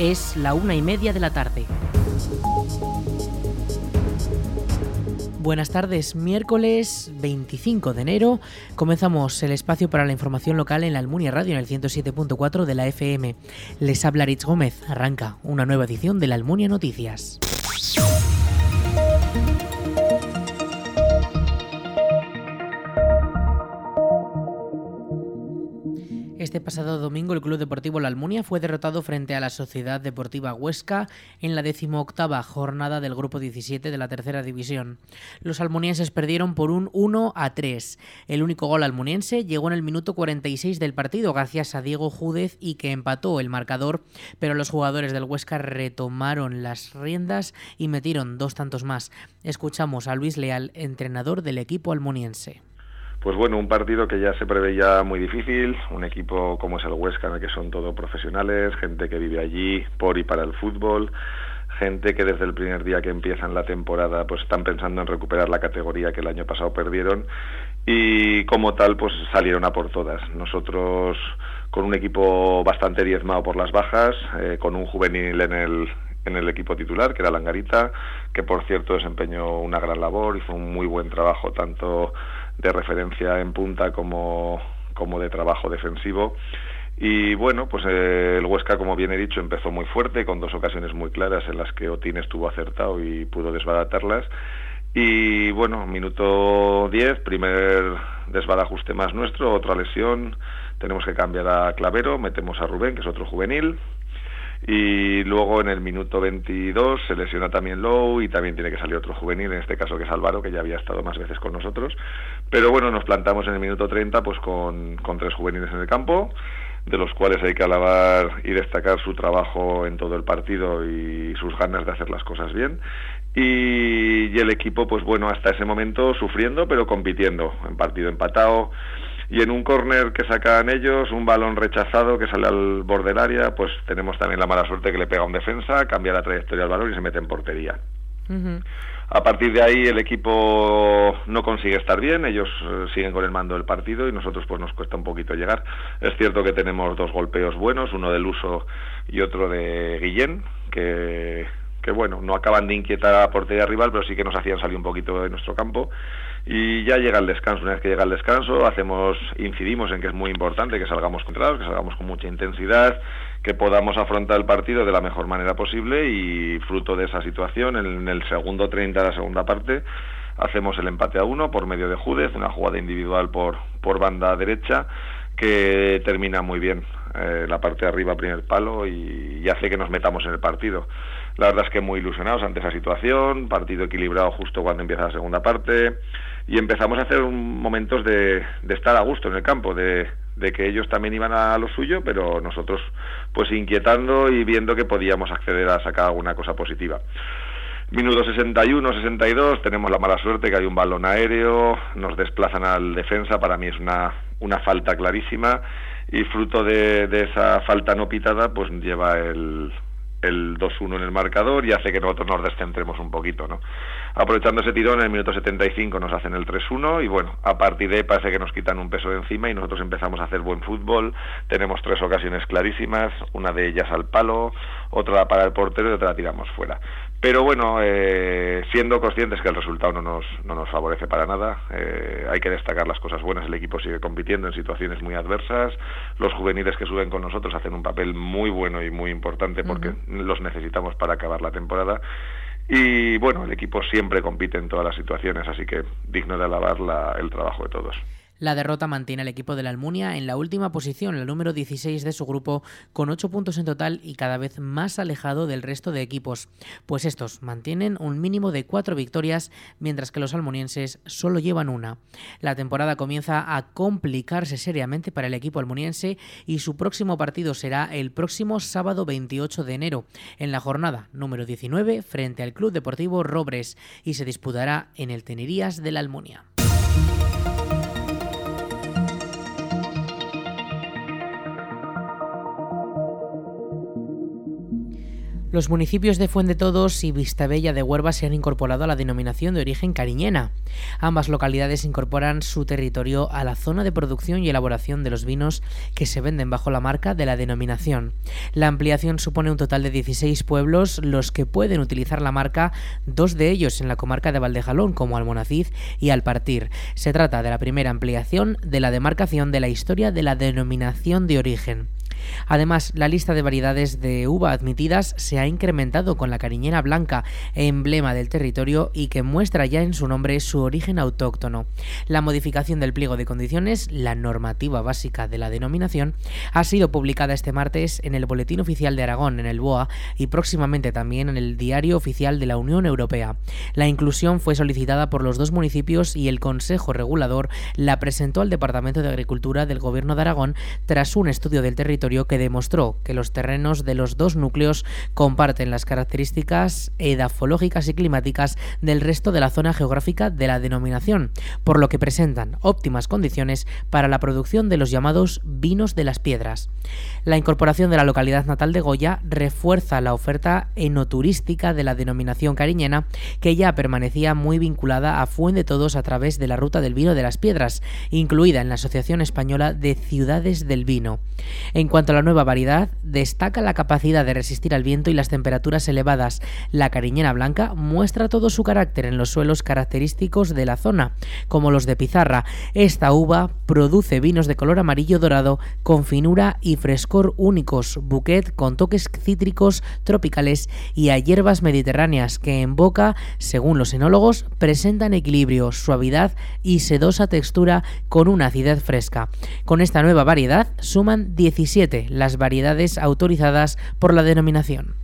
Es la una y media de la tarde. Buenas tardes, miércoles 25 de enero comenzamos el espacio para la información local en la Almunia Radio en el 107.4 de la FM. Les habla Rich Gómez, arranca una nueva edición de la Almunia Noticias. Este pasado domingo el Club Deportivo La Almunia fue derrotado frente a la Sociedad Deportiva Huesca en la decimoctava jornada del Grupo 17 de la Tercera División. Los almunienses perdieron por un 1 a 3. El único gol almuniense llegó en el minuto 46 del partido gracias a Diego Júdez y que empató el marcador, pero los jugadores del Huesca retomaron las riendas y metieron dos tantos más. Escuchamos a Luis Leal, entrenador del equipo almuniense pues bueno, un partido que ya se preveía muy difícil, un equipo como es el Huesca, en el que son todos profesionales, gente que vive allí por y para el fútbol, gente que desde el primer día que empiezan la temporada pues están pensando en recuperar la categoría que el año pasado perdieron y como tal pues salieron a por todas. Nosotros con un equipo bastante diezmado por las bajas, eh, con un juvenil en el, en el equipo titular, que era Langarita, que por cierto desempeñó una gran labor, hizo un muy buen trabajo tanto de referencia en punta como, como de trabajo defensivo. Y bueno, pues eh, el Huesca, como bien he dicho, empezó muy fuerte, con dos ocasiones muy claras en las que Otín estuvo acertado y pudo desbaratarlas. Y bueno, minuto 10, primer desbarajuste más nuestro, otra lesión, tenemos que cambiar a Clavero, metemos a Rubén, que es otro juvenil, y luego en el minuto 22 se lesiona también Lowe y también tiene que salir otro juvenil, en este caso que es Álvaro, que ya había estado más veces con nosotros. Pero bueno, nos plantamos en el minuto 30 pues con, con tres juveniles en el campo, de los cuales hay que alabar y destacar su trabajo en todo el partido y sus ganas de hacer las cosas bien. Y, y el equipo, pues bueno, hasta ese momento sufriendo, pero compitiendo, en partido empatado y en un córner que sacan ellos, un balón rechazado que sale al borde del área, pues tenemos también la mala suerte que le pega un defensa, cambia la trayectoria del balón y se mete en portería. A partir de ahí el equipo no consigue estar bien, ellos eh, siguen con el mando del partido y nosotros pues nos cuesta un poquito llegar. Es cierto que tenemos dos golpeos buenos, uno del uso y otro de Guillén, que, que bueno, no acaban de inquietar a la portería rival, pero sí que nos hacían salir un poquito de nuestro campo y ya llega el descanso. Una vez que llega el descanso, hacemos, incidimos en que es muy importante que salgamos contra que salgamos con mucha intensidad, que podamos afrontar el partido de la mejor manera posible y fruto de esa situación, en el segundo 30 de la segunda parte, hacemos el empate a uno por medio de Júdez, una jugada individual por, por banda derecha que termina muy bien eh, la parte de arriba, primer palo, y, hace que nos metamos en el partido. La verdad es que muy ilusionados ante esa situación, partido equilibrado justo cuando empieza la segunda parte, y empezamos a hacer momentos de, estar a gusto en el campo, de, que ellos también iban a lo suyo, pero nosotros pues inquietando y viendo que podíamos acceder a sacar alguna cosa positiva. Minuto 61, 62, tenemos la mala suerte que hay un balón aéreo, nos desplazan al defensa, para mí es una, una falta clarísima y fruto de, de esa falta no pitada pues lleva el, el 2-1 en el marcador y hace que nosotros nos descentremos un poquito, ¿no? Aprovechando ese tirón, en el minuto 75 nos hacen el 3-1 y bueno, a partir de ahí parece que nos quitan un peso de encima y nosotros empezamos a hacer buen fútbol. Tenemos tres ocasiones clarísimas, una de ellas al palo, otra para el portero y otra la tiramos fuera. Pero bueno, eh, siendo conscientes que el resultado no nos, no nos favorece para nada, eh, hay que destacar las cosas buenas. El equipo sigue compitiendo en situaciones muy adversas. Los juveniles que suben con nosotros hacen un papel muy bueno y muy importante porque los necesitamos para acabar la temporada. Y bueno, el equipo siempre compite en todas las situaciones, así que digno de alabar la, el trabajo de todos. La derrota mantiene al equipo de la Almunia en la última posición, el número 16 de su grupo, con 8 puntos en total y cada vez más alejado del resto de equipos, pues estos mantienen un mínimo de 4 victorias, mientras que los almunienses solo llevan una. La temporada comienza a complicarse seriamente para el equipo almuniense y su próximo partido será el próximo sábado 28 de enero, en la jornada número 19 frente al Club Deportivo Robres y se disputará en el Tenerías de la Almunia. Los municipios de Fuente Todos y Vistabella de Huerva se han incorporado a la denominación de origen cariñena. Ambas localidades incorporan su territorio a la zona de producción y elaboración de los vinos que se venden bajo la marca de la denominación. La ampliación supone un total de 16 pueblos los que pueden utilizar la marca, dos de ellos en la comarca de Valdejalón como Almonacid y Alpartir. Se trata de la primera ampliación de la demarcación de la historia de la denominación de origen. Además, la lista de variedades de uva admitidas se ha incrementado con la cariñera blanca, emblema del territorio y que muestra ya en su nombre su origen autóctono. La modificación del pliego de condiciones, la normativa básica de la denominación, ha sido publicada este martes en el Boletín Oficial de Aragón, en el BOA, y próximamente también en el Diario Oficial de la Unión Europea. La inclusión fue solicitada por los dos municipios y el Consejo Regulador la presentó al Departamento de Agricultura del Gobierno de Aragón tras un estudio del territorio que demostró que los terrenos de los dos núcleos comparten las características edafológicas y climáticas del resto de la zona geográfica de la denominación, por lo que presentan óptimas condiciones para la producción de los llamados vinos de las piedras. La incorporación de la localidad natal de Goya refuerza la oferta enoturística de la denominación cariñena, que ya permanecía muy vinculada a Fuente Todos a través de la ruta del vino de las piedras, incluida en la Asociación Española de Ciudades del Vino. En cuanto a la nueva variedad, destaca la capacidad de resistir al viento y las temperaturas elevadas. La cariñena blanca muestra todo su carácter en los suelos característicos de la zona, como los de pizarra. Esta uva produce vinos de color amarillo dorado con finura y frescor únicos, bouquet con toques cítricos tropicales y a hierbas mediterráneas que en boca, según los enólogos, presentan equilibrio, suavidad y sedosa textura con una acidez fresca. Con esta nueva variedad suman 17 las variedades autorizadas por la denominación.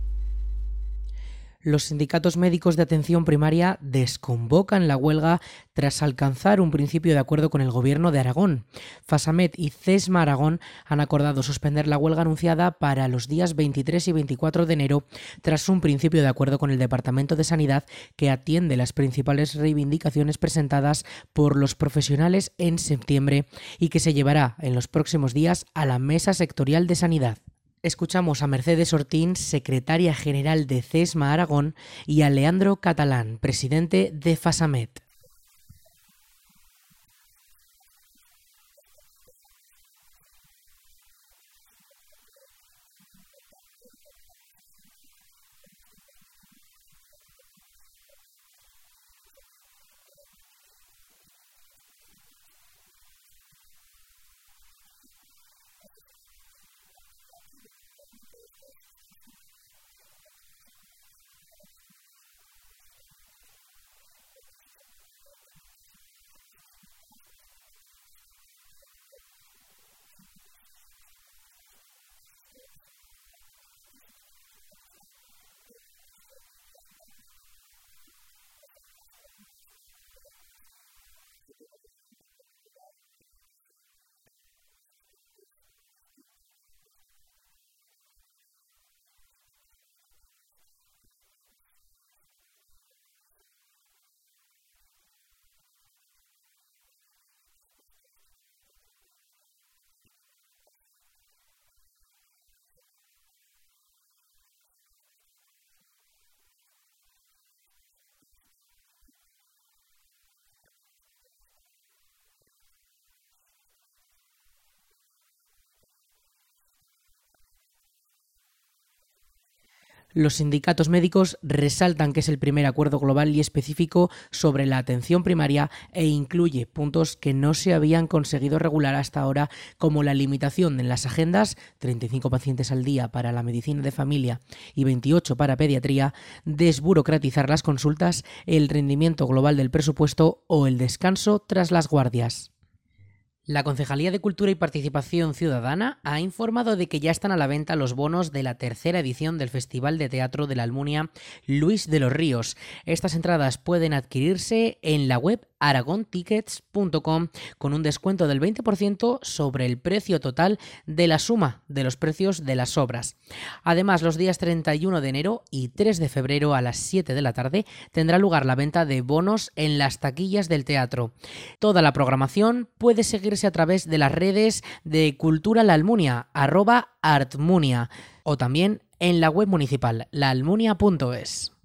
Los sindicatos médicos de atención primaria desconvocan la huelga tras alcanzar un principio de acuerdo con el gobierno de Aragón. Fasamet y CESMA Aragón han acordado suspender la huelga anunciada para los días 23 y 24 de enero tras un principio de acuerdo con el Departamento de Sanidad que atiende las principales reivindicaciones presentadas por los profesionales en septiembre y que se llevará en los próximos días a la Mesa Sectorial de Sanidad. Escuchamos a Mercedes Ortín, secretaria general de CESMA Aragón, y a Leandro Catalán, presidente de FASAMET. Los sindicatos médicos resaltan que es el primer acuerdo global y específico sobre la atención primaria e incluye puntos que no se habían conseguido regular hasta ahora, como la limitación en las agendas, 35 pacientes al día para la medicina de familia y 28 para pediatría, desburocratizar las consultas, el rendimiento global del presupuesto o el descanso tras las guardias. La Concejalía de Cultura y Participación Ciudadana ha informado de que ya están a la venta los bonos de la tercera edición del Festival de Teatro de la Almunia Luis de los Ríos. Estas entradas pueden adquirirse en la web aragontickets.com con un descuento del 20% sobre el precio total de la suma de los precios de las obras. Además, los días 31 de enero y 3 de febrero a las 7 de la tarde tendrá lugar la venta de bonos en las taquillas del teatro. Toda la programación puede seguir a través de las redes de Cultura La Almunia, arroba Artmunia, o también en la web municipal, laalmunia.es.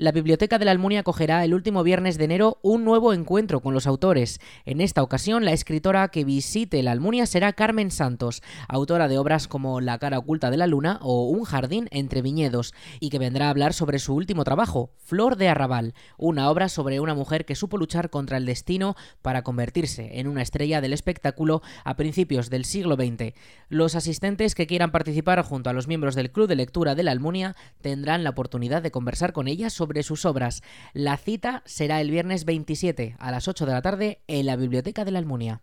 La Biblioteca de la Almunia acogerá el último viernes de enero un nuevo encuentro con los autores. En esta ocasión, la escritora que visite la Almunia será Carmen Santos, autora de obras como La cara oculta de la luna o Un jardín entre viñedos, y que vendrá a hablar sobre su último trabajo, Flor de Arrabal, una obra sobre una mujer que supo luchar contra el destino para convertirse en una estrella del espectáculo a principios del siglo XX. Los asistentes que quieran participar junto a los miembros del Club de Lectura de la Almunia tendrán la oportunidad de conversar con ella sobre sobre sus obras. La cita será el viernes 27 a las 8 de la tarde en la Biblioteca de la Almunia.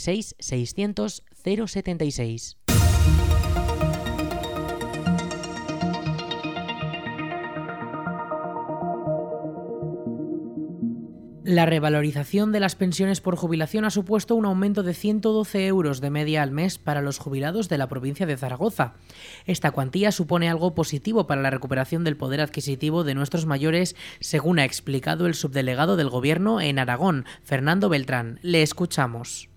600 076. La revalorización de las pensiones por jubilación ha supuesto un aumento de 112 euros de media al mes para los jubilados de la provincia de Zaragoza. Esta cuantía supone algo positivo para la recuperación del poder adquisitivo de nuestros mayores, según ha explicado el subdelegado del Gobierno en Aragón, Fernando Beltrán. Le escuchamos.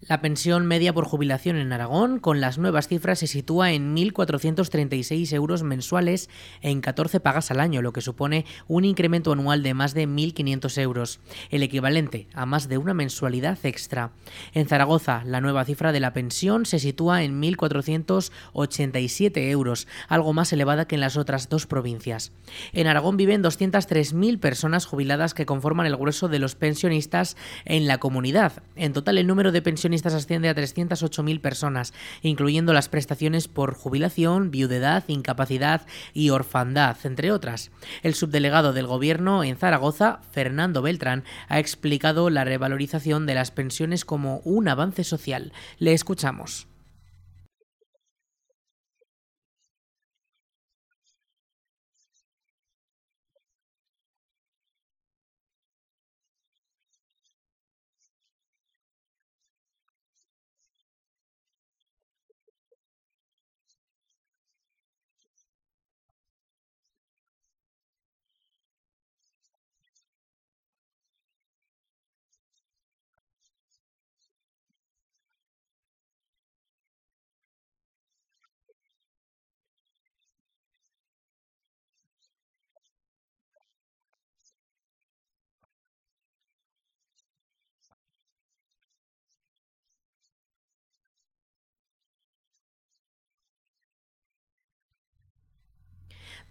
La pensión media por jubilación en Aragón, con las nuevas cifras, se sitúa en 1.436 euros mensuales en 14 pagas al año, lo que supone un incremento anual de más de 1.500 euros, el equivalente a más de una mensualidad extra. En Zaragoza, la nueva cifra de la pensión se sitúa en 1.487 euros, algo más elevada que en las otras dos provincias. En Aragón viven 203.000 personas jubiladas que conforman el grueso de los pensionistas en la comunidad. En total, el número de pensionistas asciende a 308.000 personas, incluyendo las prestaciones por jubilación, viudedad, incapacidad y orfandad, entre otras. El subdelegado del Gobierno en Zaragoza, Fernando Beltrán, ha explicado la revalorización de las pensiones como un avance social. Le escuchamos.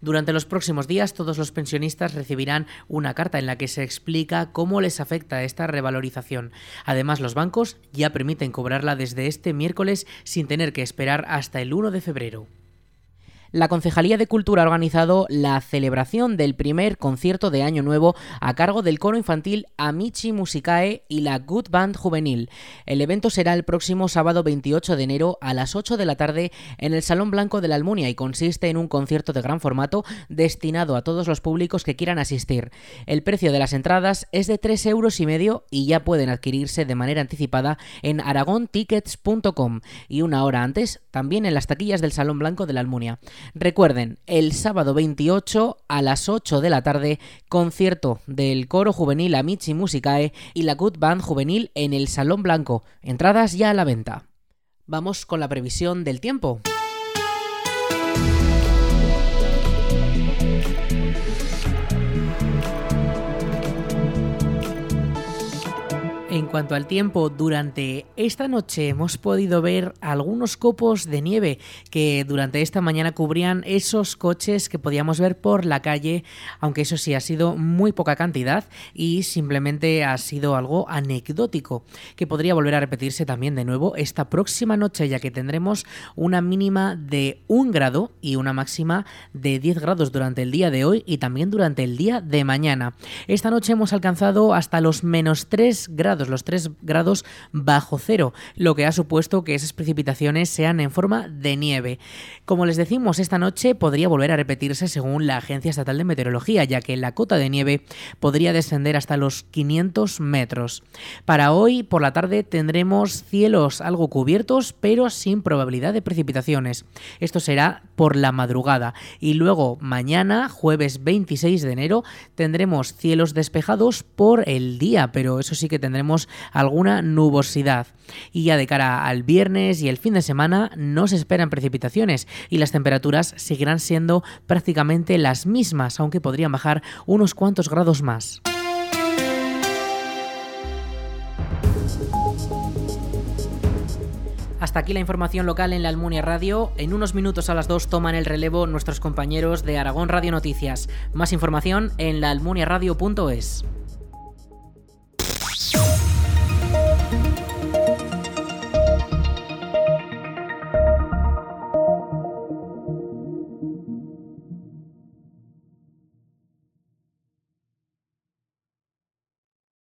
Durante los próximos días todos los pensionistas recibirán una carta en la que se explica cómo les afecta esta revalorización. Además, los bancos ya permiten cobrarla desde este miércoles sin tener que esperar hasta el 1 de febrero la Concejalía de Cultura ha organizado la celebración del primer concierto de Año Nuevo a cargo del coro infantil Amici Musicae y la Good Band Juvenil. El evento será el próximo sábado 28 de enero a las 8 de la tarde en el Salón Blanco de la Almunia y consiste en un concierto de gran formato destinado a todos los públicos que quieran asistir. El precio de las entradas es de 3 euros y medio y ya pueden adquirirse de manera anticipada en aragontickets.com y una hora antes también en las taquillas del Salón Blanco de la Almunia. Recuerden, el sábado 28 a las 8 de la tarde, concierto del coro juvenil Amici Musicae y la Good Band juvenil en el Salón Blanco. Entradas ya a la venta. Vamos con la previsión del tiempo. En cuanto al tiempo, durante esta noche hemos podido ver algunos copos de nieve que durante esta mañana cubrían esos coches que podíamos ver por la calle, aunque eso sí ha sido muy poca cantidad y simplemente ha sido algo anecdótico, que podría volver a repetirse también de nuevo esta próxima noche, ya que tendremos una mínima de 1 grado y una máxima de 10 grados durante el día de hoy y también durante el día de mañana. Esta noche hemos alcanzado hasta los menos 3 grados los 3 grados bajo cero, lo que ha supuesto que esas precipitaciones sean en forma de nieve. Como les decimos, esta noche podría volver a repetirse según la Agencia Estatal de Meteorología, ya que la cota de nieve podría descender hasta los 500 metros. Para hoy por la tarde tendremos cielos algo cubiertos, pero sin probabilidad de precipitaciones. Esto será por la madrugada. Y luego mañana, jueves 26 de enero, tendremos cielos despejados por el día, pero eso sí que alguna nubosidad. Y ya de cara al viernes y el fin de semana no se esperan precipitaciones y las temperaturas seguirán siendo prácticamente las mismas, aunque podrían bajar unos cuantos grados más. Hasta aquí la información local en la Almunia Radio. En unos minutos a las 2 toman el relevo nuestros compañeros de Aragón Radio Noticias. Más información en laalmuniaradio.es.